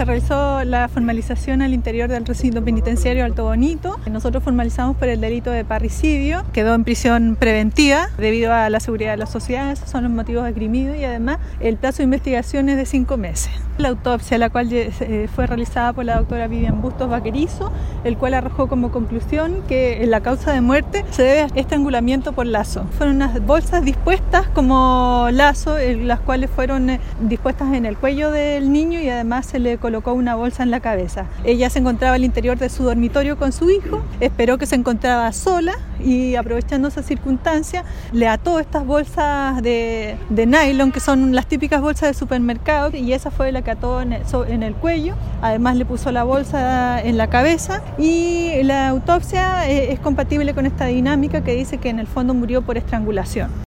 se realizó la formalización al interior del recinto penitenciario Alto Bonito. Nosotros formalizamos por el delito de parricidio. Quedó en prisión preventiva debido a la seguridad de la sociedad. Esos son los motivos agrimidos y además el plazo de investigación es de cinco meses. La autopsia, la cual eh, fue realizada por la doctora Vivian Bustos Vaquerizo, el cual arrojó como conclusión que la causa de muerte se debe a estrangulamiento por lazo. Fueron unas bolsas dispuestas como lazo, las cuales fueron eh, dispuestas en el cuello del niño y además se le colocó una bolsa en la cabeza. Ella se encontraba al interior de su dormitorio con su hijo, esperó que se encontraba sola y aprovechando esa circunstancia le ató estas bolsas de, nylon que son las típicas bolsas de supermercado y esa fue la que ató en el, en el cuello, además le puso la bolsa en la cabeza y la autopsia eh, es compatible con esta dinámica que dice que en el fondo murió por estrangulación.